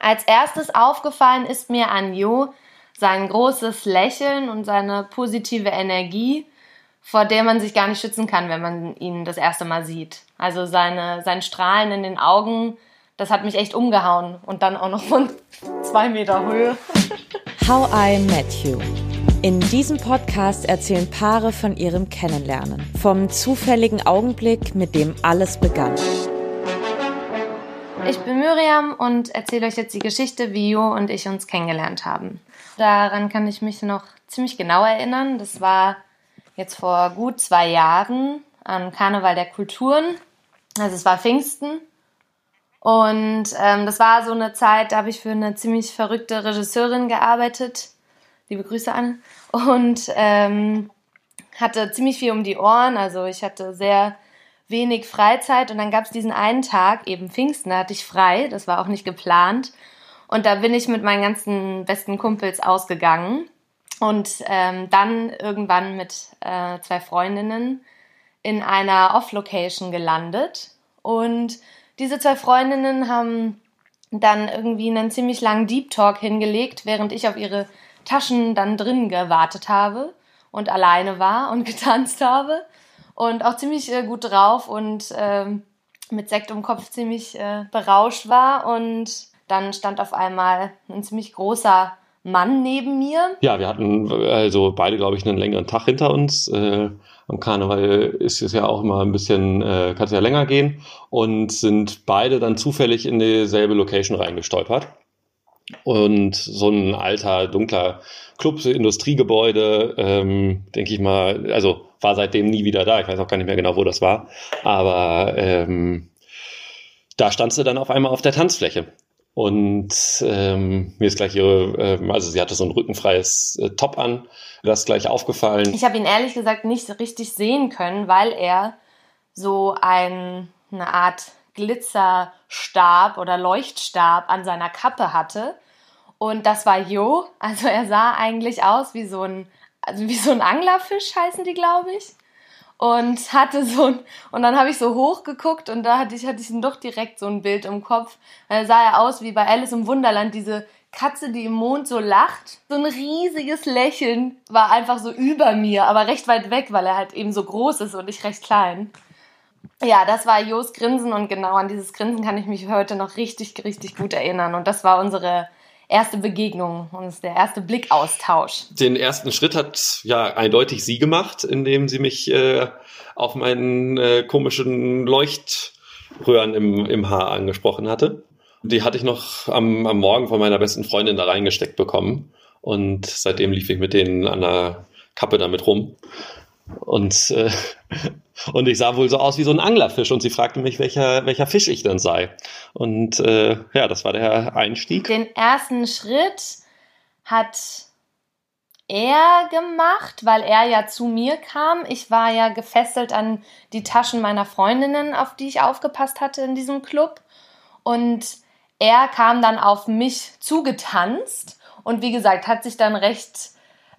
Als erstes aufgefallen ist mir an Jo sein großes Lächeln und seine positive Energie, vor der man sich gar nicht schützen kann, wenn man ihn das erste Mal sieht. Also seine, sein Strahlen in den Augen, das hat mich echt umgehauen. Und dann auch noch von zwei Meter Höhe. How I Met You. In diesem Podcast erzählen Paare von ihrem Kennenlernen, vom zufälligen Augenblick, mit dem alles begann. Ich bin Miriam und erzähle euch jetzt die Geschichte, wie Jo und ich uns kennengelernt haben. Daran kann ich mich noch ziemlich genau erinnern. Das war jetzt vor gut zwei Jahren am Karneval der Kulturen. Also es war Pfingsten. Und ähm, das war so eine Zeit, da habe ich für eine ziemlich verrückte Regisseurin gearbeitet. Liebe Grüße an. Und ähm, hatte ziemlich viel um die Ohren. Also ich hatte sehr wenig Freizeit und dann gab es diesen einen Tag, eben Pfingsten, da hatte ich frei, das war auch nicht geplant. Und da bin ich mit meinen ganzen besten Kumpels ausgegangen und ähm, dann irgendwann mit äh, zwei Freundinnen in einer Off-Location gelandet. Und diese zwei Freundinnen haben dann irgendwie einen ziemlich langen Deep Talk hingelegt, während ich auf ihre Taschen dann drin gewartet habe und alleine war und getanzt habe und auch ziemlich äh, gut drauf und ähm, mit Sekt im Kopf ziemlich äh, berauscht war. Und dann stand auf einmal ein ziemlich großer Mann neben mir. Ja, wir hatten also beide, glaube ich, einen längeren Tag hinter uns. Äh, am Karneval ist es ja auch immer ein bisschen, äh, kann es ja länger gehen und sind beide dann zufällig in dieselbe Location reingestolpert. Und so ein alter, dunkler Club, Industriegebäude, ähm, denke ich mal, also war seitdem nie wieder da. Ich weiß auch gar nicht mehr genau, wo das war. Aber ähm, da stand sie dann auf einmal auf der Tanzfläche. Und ähm, mir ist gleich ihre, ähm, also sie hatte so ein rückenfreies äh, Top an, das ist gleich aufgefallen. Ich habe ihn ehrlich gesagt nicht richtig sehen können, weil er so ein, eine Art Glitzerstab oder Leuchtstab an seiner Kappe hatte. Und das war Jo. Also er sah eigentlich aus wie so ein also wie so ein Anglerfisch heißen die, glaube ich. Und hatte so ein, und dann habe ich so hochgeguckt und da hatte ich, hatte ich doch direkt so ein Bild im Kopf. Da sah er aus wie bei Alice im Wunderland, diese Katze, die im Mond so lacht. So ein riesiges Lächeln war einfach so über mir, aber recht weit weg, weil er halt eben so groß ist und ich recht klein. Ja, das war Jos Grinsen und genau an dieses Grinsen kann ich mich heute noch richtig, richtig gut erinnern. Und das war unsere erste Begegnung und der erste Blickaustausch. Den ersten Schritt hat ja eindeutig sie gemacht, indem sie mich äh, auf meinen äh, komischen Leuchtröhren im, im Haar angesprochen hatte. Die hatte ich noch am, am Morgen von meiner besten Freundin da reingesteckt bekommen. Und seitdem lief ich mit denen an der Kappe damit rum. Und, äh, und ich sah wohl so aus wie so ein Anglerfisch und sie fragte mich, welcher, welcher Fisch ich denn sei. Und äh, ja, das war der Einstieg. Den ersten Schritt hat er gemacht, weil er ja zu mir kam. Ich war ja gefesselt an die Taschen meiner Freundinnen, auf die ich aufgepasst hatte in diesem Club. Und er kam dann auf mich zugetanzt und wie gesagt, hat sich dann recht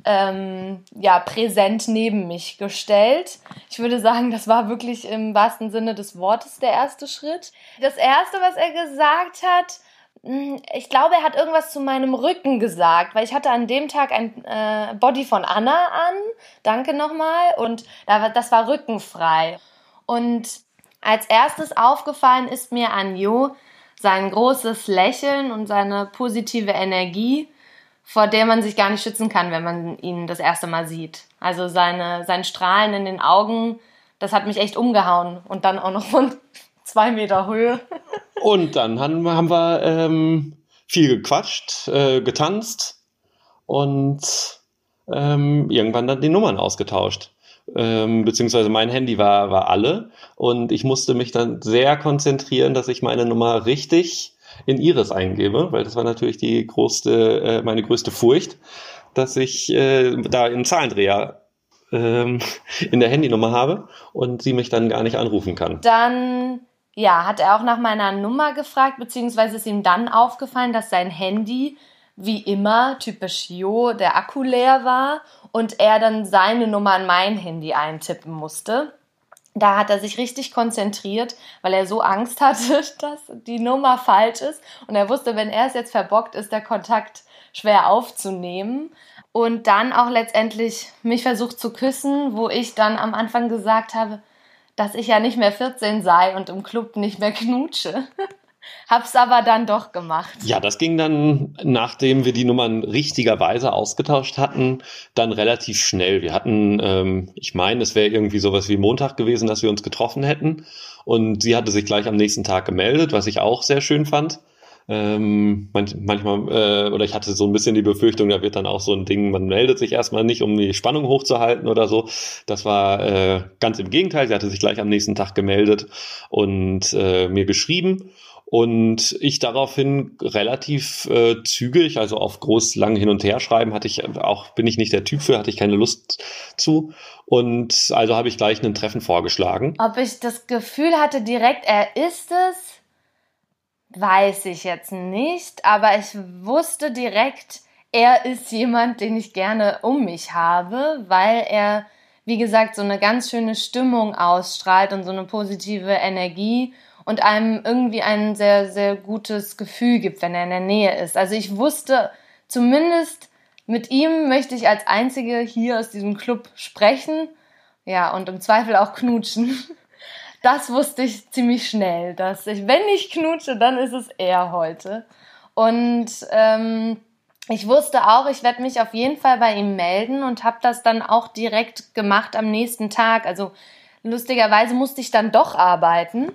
ähm, ja, präsent neben mich gestellt. Ich würde sagen, das war wirklich im wahrsten Sinne des Wortes der erste Schritt. Das erste, was er gesagt hat, hm, ich glaube, er hat irgendwas zu meinem Rücken gesagt, weil ich hatte an dem Tag ein äh, Body von Anna an. Danke nochmal. Und das war rückenfrei. Und als erstes aufgefallen ist mir an Jo sein großes Lächeln und seine positive Energie vor der man sich gar nicht schützen kann, wenn man ihn das erste Mal sieht. Also seine, sein Strahlen in den Augen, das hat mich echt umgehauen. Und dann auch noch von zwei Meter Höhe. Und dann haben, haben wir ähm, viel gequatscht, äh, getanzt und ähm, irgendwann dann die Nummern ausgetauscht. Ähm, beziehungsweise mein Handy war, war alle und ich musste mich dann sehr konzentrieren, dass ich meine Nummer richtig in Iris eingebe, weil das war natürlich die größte, äh, meine größte Furcht, dass ich äh, da einen Zahlendreher ähm, in der Handynummer habe und sie mich dann gar nicht anrufen kann. Dann ja, hat er auch nach meiner Nummer gefragt, beziehungsweise ist ihm dann aufgefallen, dass sein Handy wie immer, typisch Jo, der Akku leer war und er dann seine Nummer an mein Handy eintippen musste. Da hat er sich richtig konzentriert, weil er so Angst hatte, dass die Nummer falsch ist. Und er wusste, wenn er es jetzt verbockt, ist der Kontakt schwer aufzunehmen. Und dann auch letztendlich mich versucht zu küssen, wo ich dann am Anfang gesagt habe, dass ich ja nicht mehr 14 sei und im Club nicht mehr knutsche. Hab's aber dann doch gemacht. Ja, das ging dann, nachdem wir die Nummern richtigerweise ausgetauscht hatten, dann relativ schnell. Wir hatten, ähm, ich meine, es wäre irgendwie sowas wie Montag gewesen, dass wir uns getroffen hätten. Und sie hatte sich gleich am nächsten Tag gemeldet, was ich auch sehr schön fand. Ähm, manchmal, äh, oder ich hatte so ein bisschen die Befürchtung, da wird dann auch so ein Ding, man meldet sich erstmal nicht, um die Spannung hochzuhalten oder so. Das war äh, ganz im Gegenteil. Sie hatte sich gleich am nächsten Tag gemeldet und äh, mir geschrieben. Und ich daraufhin relativ äh, zügig, also auf groß lang hin und her schreiben, hatte ich auch, bin ich nicht der Typ für, hatte ich keine Lust zu. Und also habe ich gleich ein Treffen vorgeschlagen. Ob ich das Gefühl hatte direkt, er ist es, weiß ich jetzt nicht. Aber ich wusste direkt, er ist jemand, den ich gerne um mich habe, weil er, wie gesagt, so eine ganz schöne Stimmung ausstrahlt und so eine positive Energie und einem irgendwie ein sehr, sehr gutes Gefühl gibt, wenn er in der Nähe ist. Also ich wusste zumindest, mit ihm möchte ich als Einzige hier aus diesem Club sprechen. Ja, und im Zweifel auch knutschen. Das wusste ich ziemlich schnell, dass ich, wenn ich knutsche, dann ist es er heute. Und ähm, ich wusste auch, ich werde mich auf jeden Fall bei ihm melden und habe das dann auch direkt gemacht am nächsten Tag. Also lustigerweise musste ich dann doch arbeiten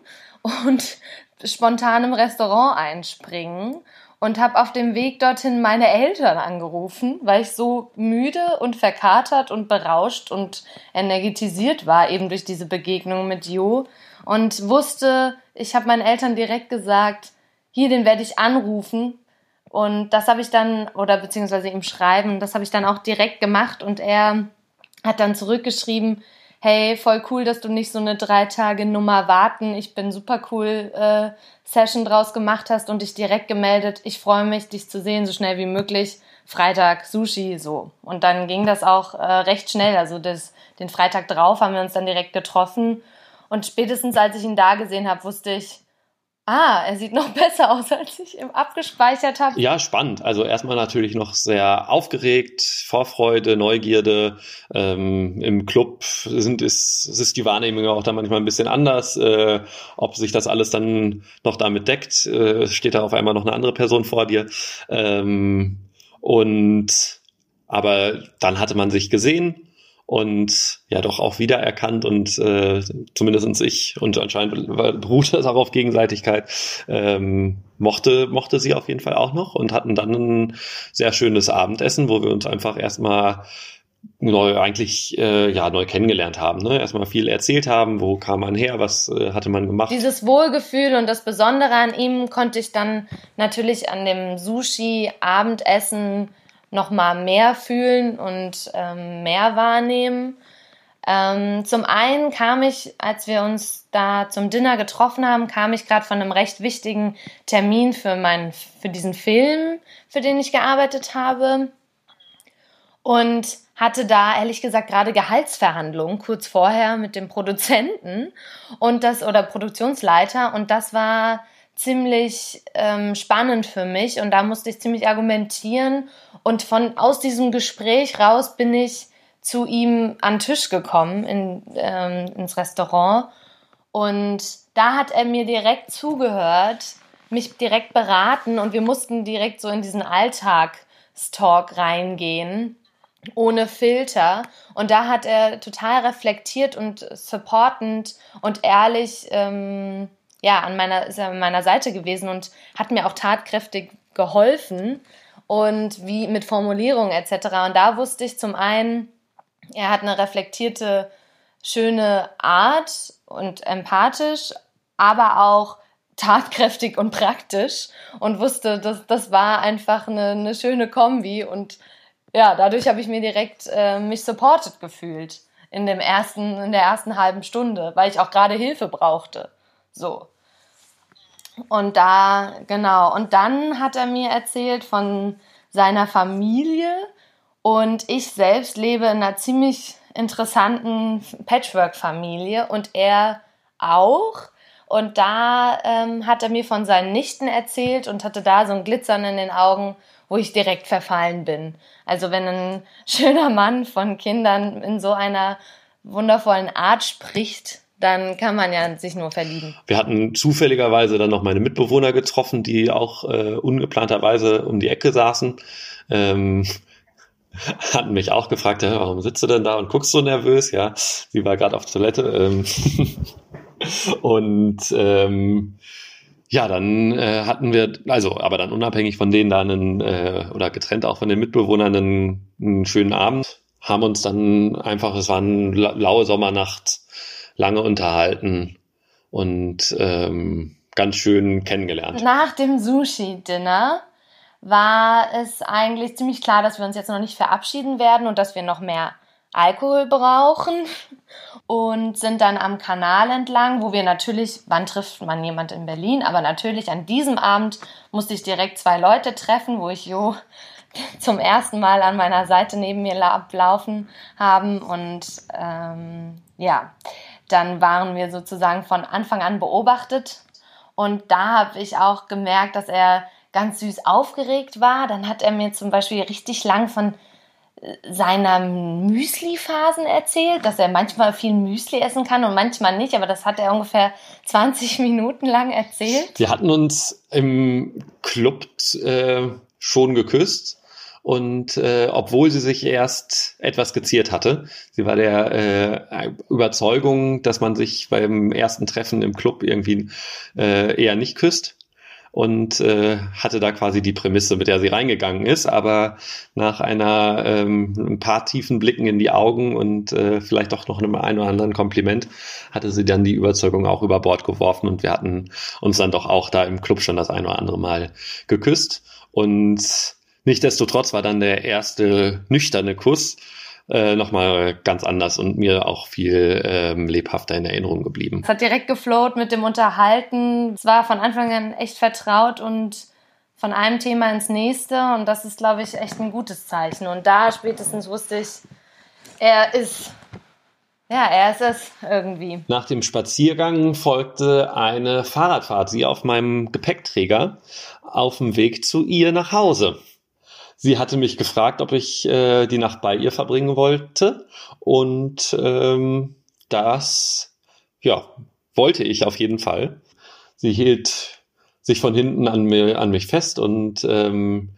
und spontan im Restaurant einspringen und habe auf dem Weg dorthin meine Eltern angerufen, weil ich so müde und verkatert und berauscht und energetisiert war eben durch diese Begegnung mit Jo und wusste, ich habe meinen Eltern direkt gesagt, hier, den werde ich anrufen und das habe ich dann oder beziehungsweise ihm schreiben, das habe ich dann auch direkt gemacht und er hat dann zurückgeschrieben, hey, voll cool, dass du nicht so eine drei Tage Nummer warten, ich bin super cool äh, Session draus gemacht hast und dich direkt gemeldet. Ich freue mich, dich zu sehen, so schnell wie möglich. Freitag Sushi, so. Und dann ging das auch äh, recht schnell. Also das, den Freitag drauf haben wir uns dann direkt getroffen. Und spätestens als ich ihn da gesehen habe, wusste ich, Ah, er sieht noch besser aus, als ich ihm abgespeichert habe. Ja, spannend. Also erstmal natürlich noch sehr aufgeregt, Vorfreude, Neugierde. Ähm, Im Club sind, ist, ist die Wahrnehmung auch dann manchmal ein bisschen anders. Äh, ob sich das alles dann noch damit deckt, äh, steht da auf einmal noch eine andere Person vor dir. Ähm, und aber dann hatte man sich gesehen und ja doch auch wiedererkannt und äh, zumindest ich und anscheinend beruht das auch auf Gegenseitigkeit, ähm, mochte, mochte sie auf jeden Fall auch noch und hatten dann ein sehr schönes Abendessen, wo wir uns einfach erstmal neu eigentlich äh, ja neu kennengelernt haben, ne? Erstmal viel erzählt haben, wo kam man her, was äh, hatte man gemacht. Dieses Wohlgefühl und das Besondere an ihm konnte ich dann natürlich an dem Sushi Abendessen noch mal mehr fühlen und ähm, mehr wahrnehmen. Ähm, zum einen kam ich, als wir uns da zum Dinner getroffen haben, kam ich gerade von einem recht wichtigen Termin für meinen, für diesen Film, für den ich gearbeitet habe und hatte da ehrlich gesagt gerade Gehaltsverhandlungen kurz vorher mit dem Produzenten und das oder Produktionsleiter und das war ziemlich ähm, spannend für mich und da musste ich ziemlich argumentieren und von aus diesem Gespräch raus bin ich zu ihm an den Tisch gekommen in, ähm, ins Restaurant und da hat er mir direkt zugehört, mich direkt beraten und wir mussten direkt so in diesen Alltagstalk reingehen ohne Filter. Und da hat er total reflektiert und supportend und ehrlich ähm, ja, an meiner, er an meiner Seite gewesen und hat mir auch tatkräftig geholfen und wie mit Formulierungen etc. Und da wusste ich zum einen, er hat eine reflektierte, schöne Art und empathisch, aber auch tatkräftig und praktisch und wusste, dass das war einfach eine, eine schöne Kombi und ja, dadurch habe ich mir direkt äh, mich supported gefühlt in dem ersten, in der ersten halben Stunde, weil ich auch gerade Hilfe brauchte. So. Und da, genau. Und dann hat er mir erzählt von seiner Familie. Und ich selbst lebe in einer ziemlich interessanten Patchwork-Familie und er auch. Und da ähm, hat er mir von seinen Nichten erzählt und hatte da so ein Glitzern in den Augen, wo ich direkt verfallen bin. Also wenn ein schöner Mann von Kindern in so einer wundervollen Art spricht, dann kann man ja sich nur verlieben. Wir hatten zufälligerweise dann noch meine Mitbewohner getroffen, die auch äh, ungeplanterweise um die Ecke saßen. Ähm, hatten mich auch gefragt, ja, warum sitzt du denn da und guckst so nervös? Ja, sie war gerade auf Toilette. Ähm und ähm, ja, dann äh, hatten wir, also, aber dann unabhängig von denen da einen, äh, oder getrennt auch von den Mitbewohnern einen, einen schönen Abend, haben uns dann einfach, es war eine laue Sommernacht, lange unterhalten und ähm, ganz schön kennengelernt. Nach dem Sushi-Dinner war es eigentlich ziemlich klar, dass wir uns jetzt noch nicht verabschieden werden und dass wir noch mehr Alkohol brauchen und sind dann am Kanal entlang, wo wir natürlich, wann trifft man jemand in Berlin, aber natürlich an diesem Abend musste ich direkt zwei Leute treffen, wo ich Jo zum ersten Mal an meiner Seite neben mir ablaufen haben und ähm, ja, dann waren wir sozusagen von Anfang an beobachtet und da habe ich auch gemerkt, dass er ganz süß aufgeregt war. Dann hat er mir zum Beispiel richtig lang von seiner Müsli-Phasen erzählt, dass er manchmal viel Müsli essen kann und manchmal nicht, aber das hat er ungefähr 20 Minuten lang erzählt. Wir hatten uns im Club äh, schon geküsst und äh, obwohl sie sich erst etwas geziert hatte, sie war der äh, Überzeugung, dass man sich beim ersten Treffen im Club irgendwie äh, eher nicht küsst. Und äh, hatte da quasi die Prämisse, mit der sie reingegangen ist. Aber nach einer ähm, ein paar tiefen Blicken in die Augen und äh, vielleicht auch noch einem ein oder anderen Kompliment hatte sie dann die Überzeugung auch über Bord geworfen. Und wir hatten uns dann doch auch da im Club schon das ein oder andere Mal geküsst. Und Nichtsdestotrotz war dann der erste nüchterne Kuss äh, nochmal ganz anders und mir auch viel ähm, lebhafter in Erinnerung geblieben. Es hat direkt geflowt mit dem Unterhalten. Es war von Anfang an echt vertraut und von einem Thema ins nächste und das ist, glaube ich, echt ein gutes Zeichen. Und da spätestens wusste ich, er ist ja, er ist es irgendwie. Nach dem Spaziergang folgte eine Fahrradfahrt, sie auf meinem Gepäckträger, auf dem Weg zu ihr nach Hause. Sie hatte mich gefragt, ob ich äh, die Nacht bei ihr verbringen wollte. Und ähm, das, ja, wollte ich auf jeden Fall. Sie hielt sich von hinten an, mir, an mich fest und ähm,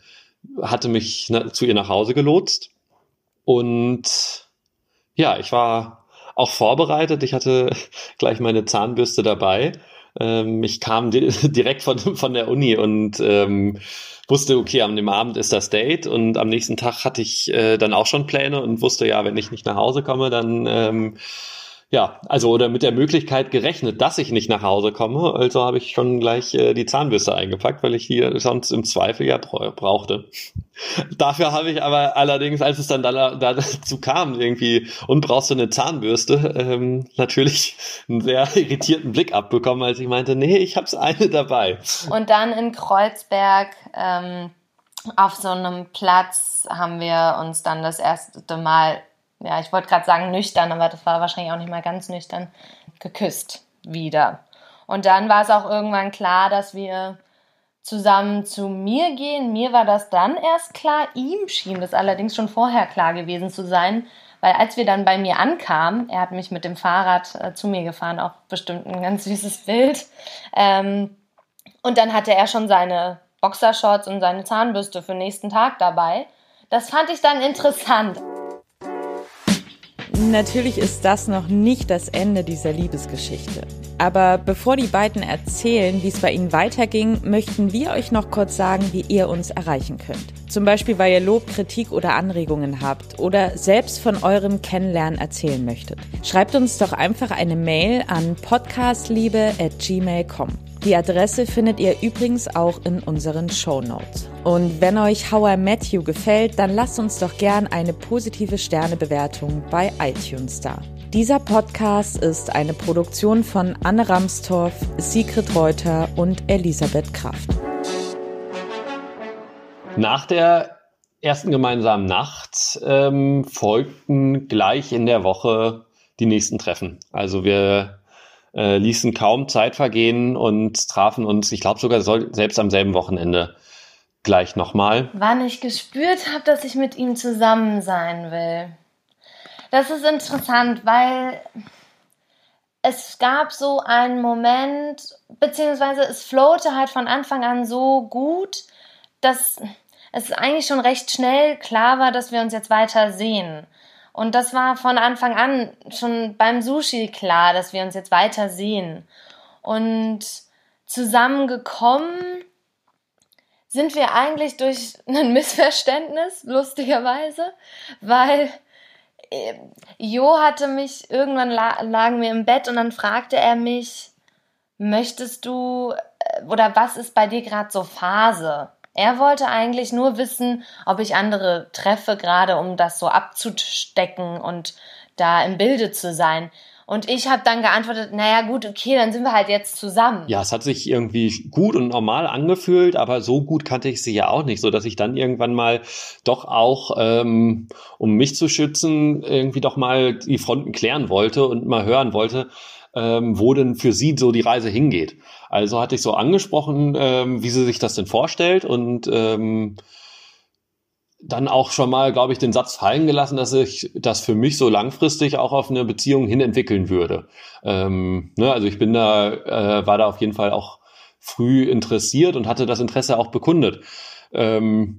hatte mich zu ihr nach Hause gelotst. Und ja, ich war auch vorbereitet. Ich hatte gleich meine Zahnbürste dabei. Ähm, ich kam di direkt von, von der Uni und ähm, wusste, okay, am dem Abend ist das Date und am nächsten Tag hatte ich äh, dann auch schon Pläne und wusste, ja, wenn ich nicht nach Hause komme, dann ähm, ja, also oder mit der Möglichkeit gerechnet, dass ich nicht nach Hause komme. Also habe ich schon gleich äh, die Zahnbürste eingepackt, weil ich hier sonst im Zweifel ja brauchte. Dafür habe ich aber allerdings, als es dann da, da dazu kam, irgendwie, und brauchst du eine Zahnbürste, ähm, natürlich einen sehr irritierten Blick abbekommen, als ich meinte, nee, ich hab's eine dabei. Und dann in Kreuzberg ähm, auf so einem Platz haben wir uns dann das erste Mal ja, ich wollte gerade sagen nüchtern, aber das war wahrscheinlich auch nicht mal ganz nüchtern, geküsst wieder. Und dann war es auch irgendwann klar, dass wir zusammen zu mir gehen. Mir war das dann erst klar, ihm schien das allerdings schon vorher klar gewesen zu sein, weil als wir dann bei mir ankamen, er hat mich mit dem Fahrrad äh, zu mir gefahren, auch bestimmt ein ganz süßes Bild. Ähm, und dann hatte er schon seine Boxershorts und seine Zahnbürste für den nächsten Tag dabei. Das fand ich dann interessant. Natürlich ist das noch nicht das Ende dieser Liebesgeschichte. Aber bevor die beiden erzählen, wie es bei ihnen weiterging, möchten wir euch noch kurz sagen, wie ihr uns erreichen könnt. Zum Beispiel, weil ihr Lob, Kritik oder Anregungen habt oder selbst von eurem Kennenlernen erzählen möchtet. Schreibt uns doch einfach eine Mail an podcastliebe@gmail.com. Die Adresse findet ihr übrigens auch in unseren Show Notes. Und wenn euch How I Met You gefällt, dann lasst uns doch gern eine positive Sternebewertung bei iTunes da. Dieser Podcast ist eine Produktion von Anne Ramstorff, Sigrid Reuter und Elisabeth Kraft. Nach der ersten gemeinsamen Nacht ähm, folgten gleich in der Woche die nächsten Treffen. Also wir äh, ließen kaum Zeit vergehen und trafen uns, ich glaube sogar selbst am selben Wochenende gleich nochmal. Wann ich gespürt habe, dass ich mit ihm zusammen sein will. Das ist interessant, weil es gab so einen Moment, beziehungsweise es flowte halt von Anfang an so gut, dass es eigentlich schon recht schnell klar war, dass wir uns jetzt weiter sehen. Und das war von Anfang an schon beim Sushi klar, dass wir uns jetzt weiter sehen. Und zusammengekommen sind wir eigentlich durch ein Missverständnis, lustigerweise, weil äh, Jo hatte mich, irgendwann lagen wir im Bett und dann fragte er mich, möchtest du äh, oder was ist bei dir gerade so Phase? Er wollte eigentlich nur wissen, ob ich andere treffe, gerade um das so abzustecken und da im Bilde zu sein. Und ich habe dann geantwortet, naja gut, okay, dann sind wir halt jetzt zusammen. Ja, es hat sich irgendwie gut und normal angefühlt, aber so gut kannte ich sie ja auch nicht, so dass ich dann irgendwann mal doch auch, ähm, um mich zu schützen, irgendwie doch mal die Fronten klären wollte und mal hören wollte, ähm, wo denn für sie so die Reise hingeht. Also hatte ich so angesprochen, ähm, wie sie sich das denn vorstellt und ähm, dann auch schon mal, glaube ich, den Satz fallen gelassen, dass ich das für mich so langfristig auch auf eine Beziehung hin entwickeln würde. Ähm, ne, also ich bin da, äh, war da auf jeden Fall auch früh interessiert und hatte das Interesse auch bekundet. Ähm,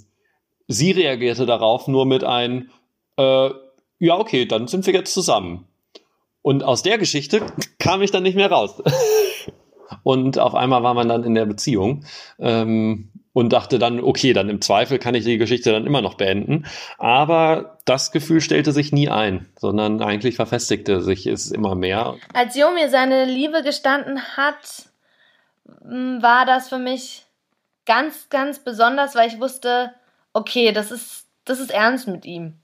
sie reagierte darauf nur mit ein, äh, ja, okay, dann sind wir jetzt zusammen. Und aus der Geschichte kam ich dann nicht mehr raus. und auf einmal war man dann in der Beziehung ähm, und dachte dann, okay, dann im Zweifel kann ich die Geschichte dann immer noch beenden. Aber das Gefühl stellte sich nie ein, sondern eigentlich verfestigte sich es immer mehr. Als Jo mir seine Liebe gestanden hat, war das für mich ganz, ganz besonders, weil ich wusste, okay, das ist, das ist ernst mit ihm.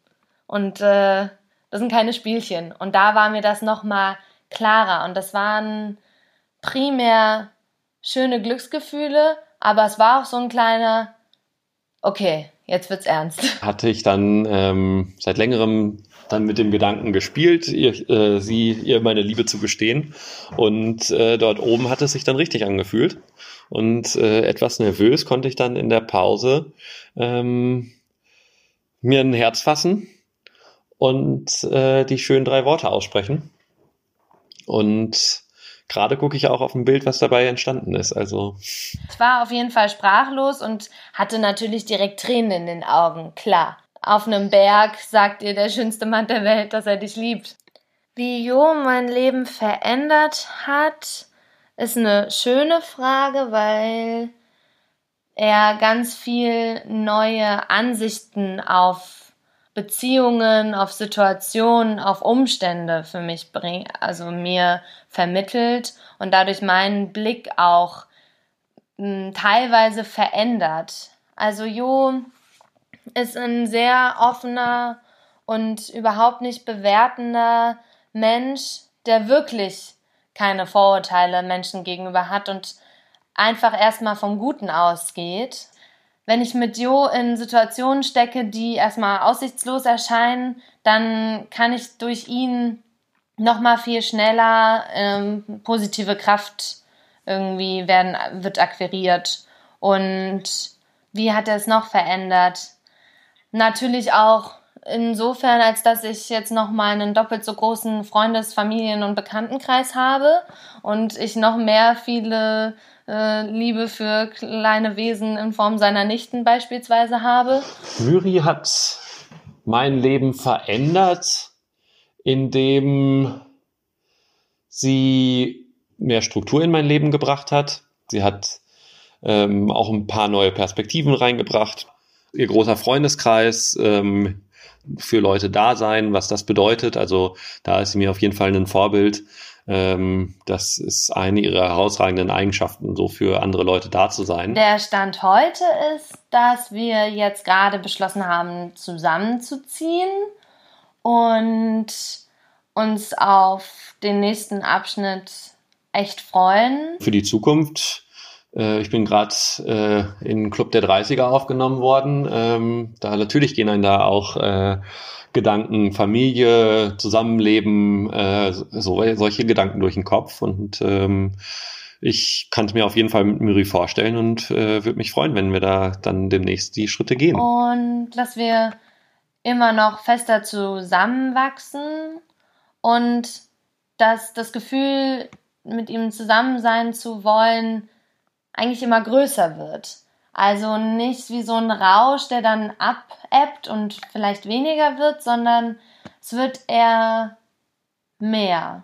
Und äh, das sind keine Spielchen. Und da war mir das nochmal klarer. Und das waren primär schöne Glücksgefühle, aber es war auch so ein kleiner, okay, jetzt wird's ernst. Hatte ich dann ähm, seit längerem dann mit dem Gedanken gespielt, ihr, äh, sie ihr meine Liebe zu gestehen. Und äh, dort oben hat es sich dann richtig angefühlt. Und äh, etwas nervös konnte ich dann in der Pause ähm, mir ein Herz fassen und äh, die schönen drei Worte aussprechen. Und gerade gucke ich auch auf ein Bild, was dabei entstanden ist. Also ich war auf jeden Fall sprachlos und hatte natürlich direkt Tränen in den Augen. Klar, auf einem Berg sagt dir der schönste Mann der Welt, dass er dich liebt. Wie Jo mein Leben verändert hat, ist eine schöne Frage, weil er ganz viel neue Ansichten auf Beziehungen, auf Situationen, auf Umstände für mich bringt, also mir vermittelt und dadurch meinen Blick auch mh, hm, teilweise verändert. Also Jo ist ein sehr offener und überhaupt nicht bewertender Mensch, der wirklich keine Vorurteile Menschen gegenüber hat und einfach erstmal vom Guten ausgeht wenn ich mit Jo in Situationen stecke, die erstmal aussichtslos erscheinen, dann kann ich durch ihn nochmal viel schneller ähm, positive Kraft irgendwie werden, wird akquiriert. Und wie hat er es noch verändert? Natürlich auch insofern, als dass ich jetzt nochmal einen doppelt so großen Freundes-, Familien- und Bekanntenkreis habe und ich noch mehr viele äh, Liebe für kleine Wesen in Form seiner Nichten beispielsweise habe. Myri hat mein Leben verändert, indem sie mehr Struktur in mein Leben gebracht hat. Sie hat ähm, auch ein paar neue Perspektiven reingebracht. Ihr großer Freundeskreis, ähm, für Leute da sein, was das bedeutet. Also da ist sie mir auf jeden Fall ein Vorbild. Ähm, das ist eine ihrer herausragenden Eigenschaften, so für andere Leute da zu sein. Der Stand heute ist, dass wir jetzt gerade beschlossen haben, zusammenzuziehen und uns auf den nächsten Abschnitt echt freuen. Für die Zukunft ich bin gerade äh, in Club der 30er aufgenommen worden. Ähm, da natürlich gehen einem da auch äh, Gedanken, Familie, Zusammenleben, äh, so, solche Gedanken durch den Kopf. Und ähm, ich kann es mir auf jeden Fall mit Miri vorstellen und äh, würde mich freuen, wenn wir da dann demnächst die Schritte gehen. Und dass wir immer noch fester zusammenwachsen und dass das Gefühl, mit ihm zusammen sein zu wollen, eigentlich immer größer wird. Also nicht wie so ein Rausch, der dann abebbt und vielleicht weniger wird, sondern es wird eher mehr.